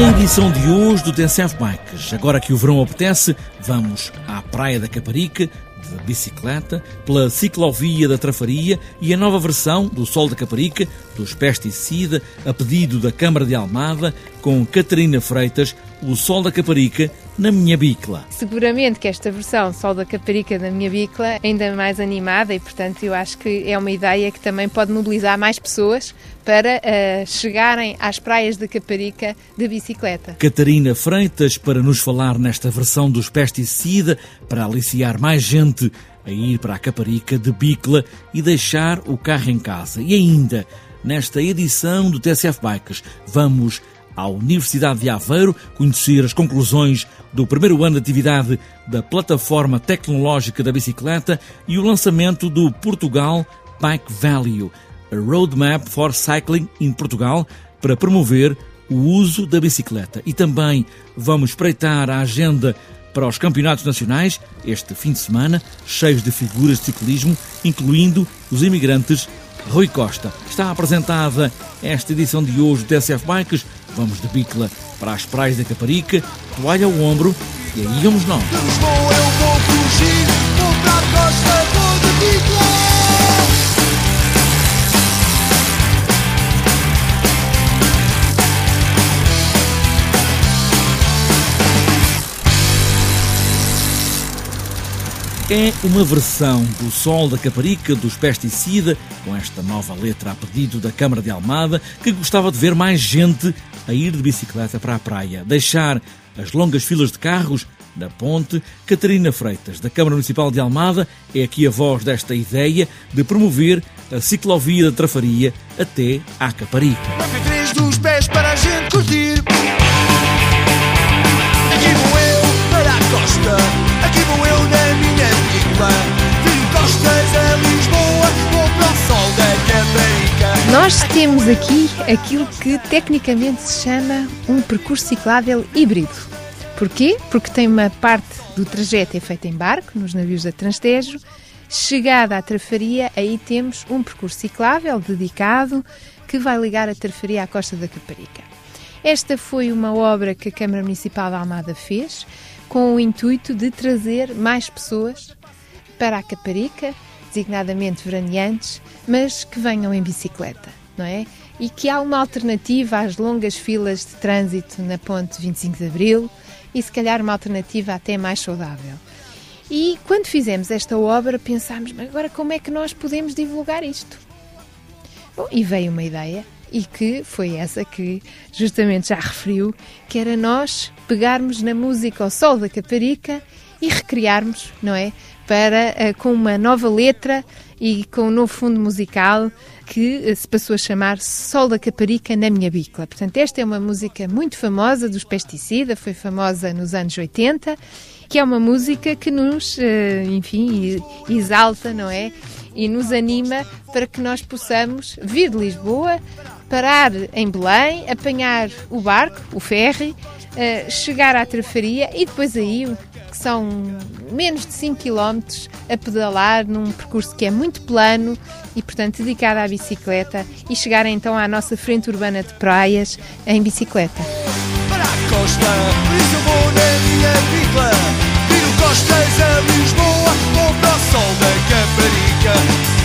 edição de hoje do TCF Bikes. Agora que o verão apetece, vamos à Praia da Caparica de bicicleta, pela ciclovia da Trafaria e a nova versão do Sol da Caparica, dos Pesticida, a pedido da Câmara de Almada, com Catarina Freitas, o Sol da Caparica na minha bicla. Seguramente que esta versão Sol da Caparica na minha bicla é ainda mais animada e, portanto, eu acho que é uma ideia que também pode mobilizar mais pessoas para uh, chegarem às praias da Caparica de bicicleta. Catarina Freitas para nos falar nesta versão dos Pesticida, para aliciar mais gente a ir para a Caparica de bicla e deixar o carro em casa. E ainda, nesta edição do TSF Bikes, vamos à Universidade de Aveiro conhecer as conclusões do primeiro ano de atividade da Plataforma Tecnológica da Bicicleta e o lançamento do Portugal Bike Value, a Roadmap for Cycling in Portugal, para promover o uso da bicicleta. E também vamos espreitar a agenda para os campeonatos nacionais este fim de semana, cheios de figuras de ciclismo, incluindo os imigrantes Rui Costa. Está apresentada esta edição de hoje do TSF Bikes. Vamos de bicla para as praias da Caparica, toalha ao ombro e aí vamos nós. eu vou vou é uma versão do Sol da Caparica dos Pesticida, com esta nova letra a pedido da Câmara de Almada, que gostava de ver mais gente a ir de bicicleta para a praia, deixar as longas filas de carros na ponte. Catarina Freitas, da Câmara Municipal de Almada, é aqui a voz desta ideia de promover a ciclovia da Trafaria até à Caparica. Nós temos aqui aquilo que tecnicamente se chama um percurso ciclável híbrido. Porquê? Porque tem uma parte do trajeto é feita em barco, nos navios da Transtejo. Chegada à Trafaria, aí temos um percurso ciclável dedicado que vai ligar a Trafaria à costa da Caparica. Esta foi uma obra que a Câmara Municipal da Almada fez com o intuito de trazer mais pessoas para a Caparica, designadamente veraneantes, mas que venham em bicicleta, não é? E que há uma alternativa às longas filas de trânsito na ponte 25 de Abril e se calhar uma alternativa até mais saudável. E quando fizemos esta obra pensámos, mas agora como é que nós podemos divulgar isto? Bom, e veio uma ideia e que foi essa que justamente já referiu, que era nós pegarmos na música ao sol da Caparica e recriarmos, não é? Para, uh, com uma nova letra e com um novo fundo musical que uh, se passou a chamar Sol da Caparica na Minha Bicla. Portanto, esta é uma música muito famosa dos Pesticida, foi famosa nos anos 80, que é uma música que nos, uh, enfim, exalta, não é? E nos anima para que nós possamos vir de Lisboa, parar em Belém, apanhar o barco, o ferry, chegar à Trafaria e depois aí que são menos de 5 km a pedalar num percurso que é muito plano e, portanto, dedicado à bicicleta e chegar então à nossa frente urbana de praias em bicicleta. Para a costa, Lisboa minha bicla, viro costas a Lisboa, vou para sol da Caparica.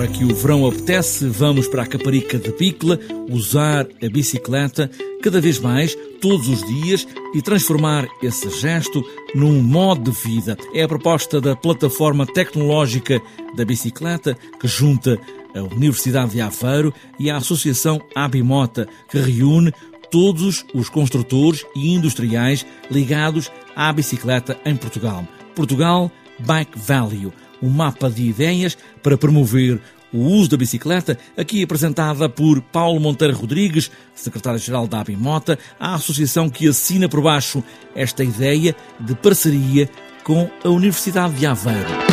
Agora que o verão apetece, vamos para a Caparica de Picla usar a bicicleta cada vez mais, todos os dias, e transformar esse gesto num modo de vida. É a proposta da plataforma tecnológica da bicicleta que junta a Universidade de Aveiro e a Associação Abimota, que reúne todos os construtores e industriais ligados à bicicleta em Portugal. Portugal Bike Value um mapa de ideias para promover o uso da bicicleta, aqui apresentada por Paulo Monteiro Rodrigues, secretário-geral da Abimota, a associação que assina por baixo esta ideia de parceria com a Universidade de Aveiro.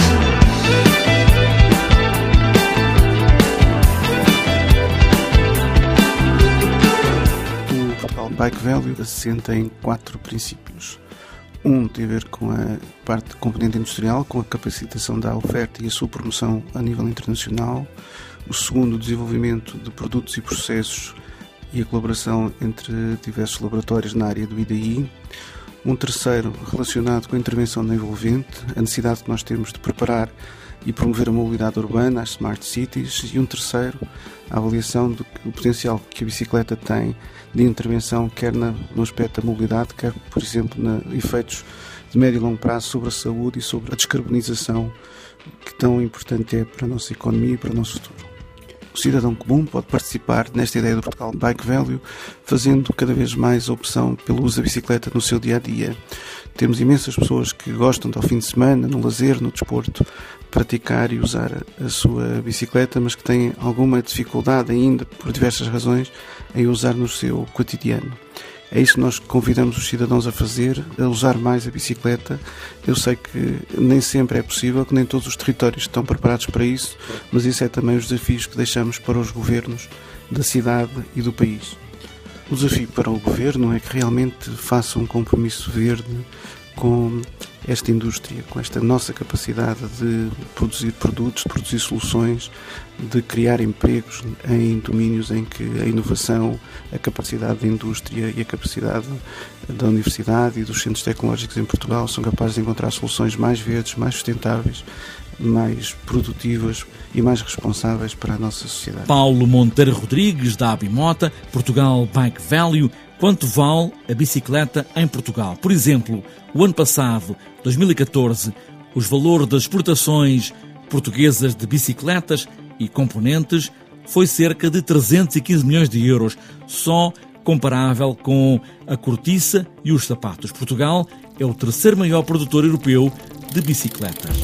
O Bike Value assenta em quatro princípios. Um tem a ver com a parte componente industrial, com a capacitação da oferta e a sua promoção a nível internacional. O segundo, o desenvolvimento de produtos e processos e a colaboração entre diversos laboratórios na área do IDI. Um terceiro, relacionado com a intervenção no envolvente, a necessidade que nós temos de preparar e promover a mobilidade urbana, as smart cities. E um terceiro, a avaliação do, do potencial que a bicicleta tem de intervenção, quer na, no aspecto da mobilidade, quer, por exemplo, na efeitos de médio e longo prazo sobre a saúde e sobre a descarbonização, que tão importante é para a nossa economia e para o nosso futuro. O cidadão comum pode participar nesta ideia do Portugal Bike Value, fazendo cada vez mais a opção pelo uso da bicicleta no seu dia a dia. Temos imensas pessoas que gostam de, ao fim de semana, no lazer, no desporto, praticar e usar a sua bicicleta, mas que têm alguma dificuldade ainda, por diversas razões, em usar no seu cotidiano. É isso que nós convidamos os cidadãos a fazer, a usar mais a bicicleta. Eu sei que nem sempre é possível, que nem todos os territórios estão preparados para isso, mas isso é também os desafios que deixamos para os governos da cidade e do país. O desafio para o governo é que realmente faça um compromisso verde com esta indústria, com esta nossa capacidade de produzir produtos, de produzir soluções, de criar empregos em domínios em que a inovação, a capacidade da indústria e a capacidade da universidade e dos centros tecnológicos em Portugal são capazes de encontrar soluções mais verdes, mais sustentáveis, mais produtivas e mais responsáveis para a nossa sociedade. Paulo Monteiro Rodrigues, da Abimota, Portugal Bike Value, Quanto vale a bicicleta em Portugal? Por exemplo, o ano passado, 2014, os valores das exportações portuguesas de bicicletas e componentes foi cerca de 315 milhões de euros, só comparável com a cortiça e os sapatos. Portugal é o terceiro maior produtor europeu de bicicletas.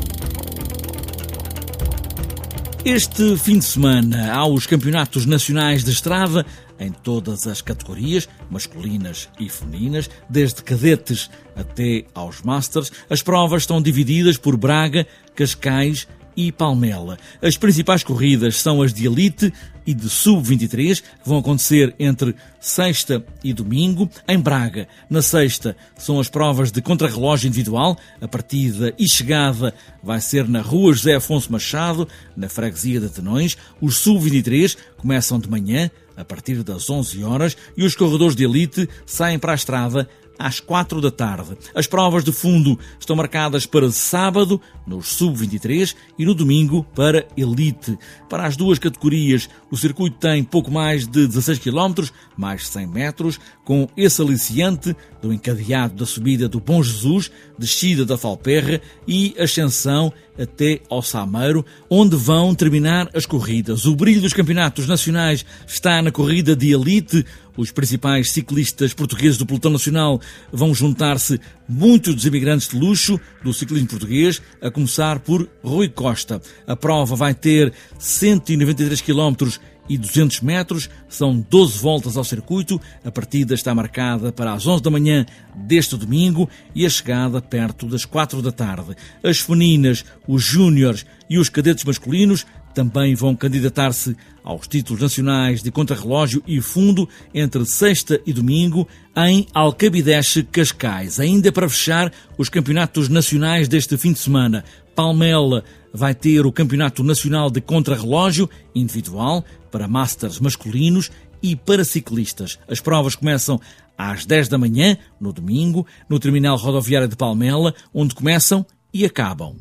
Este fim de semana há os campeonatos nacionais de estrada em todas as categorias, masculinas e femininas, desde cadetes até aos Masters. As provas estão divididas por Braga, Cascais e Palmela. As principais corridas são as de elite e de sub-23, que vão acontecer entre sexta e domingo. Em Braga, na sexta, são as provas de contrarrelógio individual. A partida e chegada vai ser na Rua José Afonso Machado, na freguesia de Tenões. Os sub-23 começam de manhã, a partir das 11 horas, e os corredores de elite saem para a estrada às 4 da tarde. As provas de fundo estão marcadas para sábado, nos sub-23, e no domingo para elite. Para as duas categorias, o circuito tem pouco mais de 16 km, mais 100 metros, com esse aliciante do encadeado da subida do Bom Jesus, descida da Falperra e ascensão até ao Sameiro, onde vão terminar as corridas. O brilho dos campeonatos nacionais está na corrida de elite. Os principais ciclistas portugueses do pelotão nacional vão juntar-se muitos dos imigrantes de luxo do ciclismo português, a começar por Rui Costa. A prova vai ter 193 quilómetros e 200 metros, são 12 voltas ao circuito. A partida está marcada para as 11 da manhã deste domingo e a chegada perto das 4 da tarde. As femininas, os júniores e os cadetes masculinos também vão candidatar-se aos títulos nacionais de contrarrelógio e fundo entre sexta e domingo em Alcabideche, Cascais. Ainda para fechar os campeonatos nacionais deste fim de semana. Palmela vai ter o Campeonato Nacional de Contrarrelógio individual para Masters masculinos e para ciclistas. As provas começam às 10 da manhã, no domingo, no Terminal Rodoviário de Palmela, onde começam e acabam.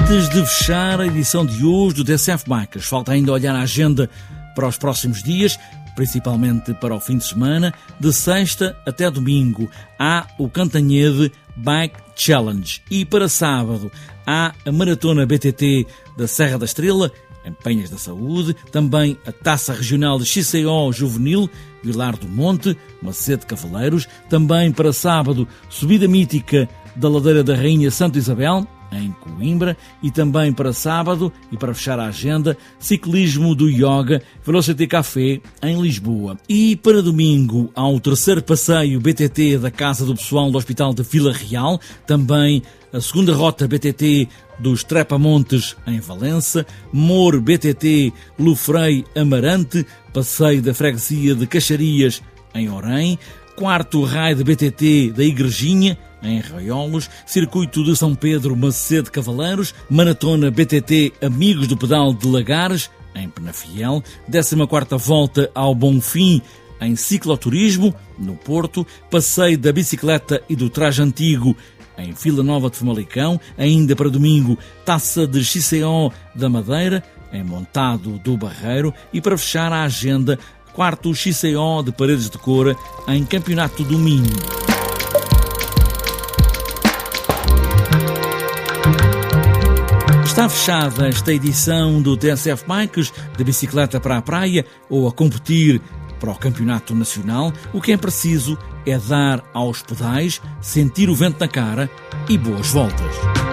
Antes de fechar a edição de hoje do DCF Bikers, falta ainda olhar a agenda para os próximos dias, principalmente para o fim de semana. De sexta até domingo há o Cantanhede Bike Challenge e para sábado há a Maratona BTT da Serra da Estrela, em Penhas da Saúde, também a Taça Regional de XCO Juvenil, Vilar do Monte, Macete Cavaleiros, também para sábado, subida mítica da Ladeira da Rainha Santo Isabel, em Coimbra, e também para sábado e para fechar a agenda, ciclismo do Yoga Velocity Café em Lisboa. E para domingo, há o terceiro passeio BTT da Casa do Pessoal do Hospital de Vila Real, também a segunda rota BTT dos Trepamontes em Valença, Mor BTT Lufrei Amarante, passeio da freguesia de Caxarias em Orém, quarto raio de BTT da Igrejinha, em Arraiolos, Circuito de São Pedro Macedo Cavaleiros, Maratona BTT Amigos do Pedal de Lagares, em Penafiel, 14ª Volta ao Bonfim, em cicloturismo, no Porto, passeio da bicicleta e do traje antigo em Vila Nova de Famalicão, ainda para domingo, Taça de XCO da Madeira, em Montado do Barreiro, e para fechar a agenda, quarto XCO de Paredes de Cora, em Campeonato do Minho. Está fechada esta edição do TSF Bikes de bicicleta para a praia ou a competir para o Campeonato Nacional. O que é preciso é dar aos pedais, sentir o vento na cara e boas voltas.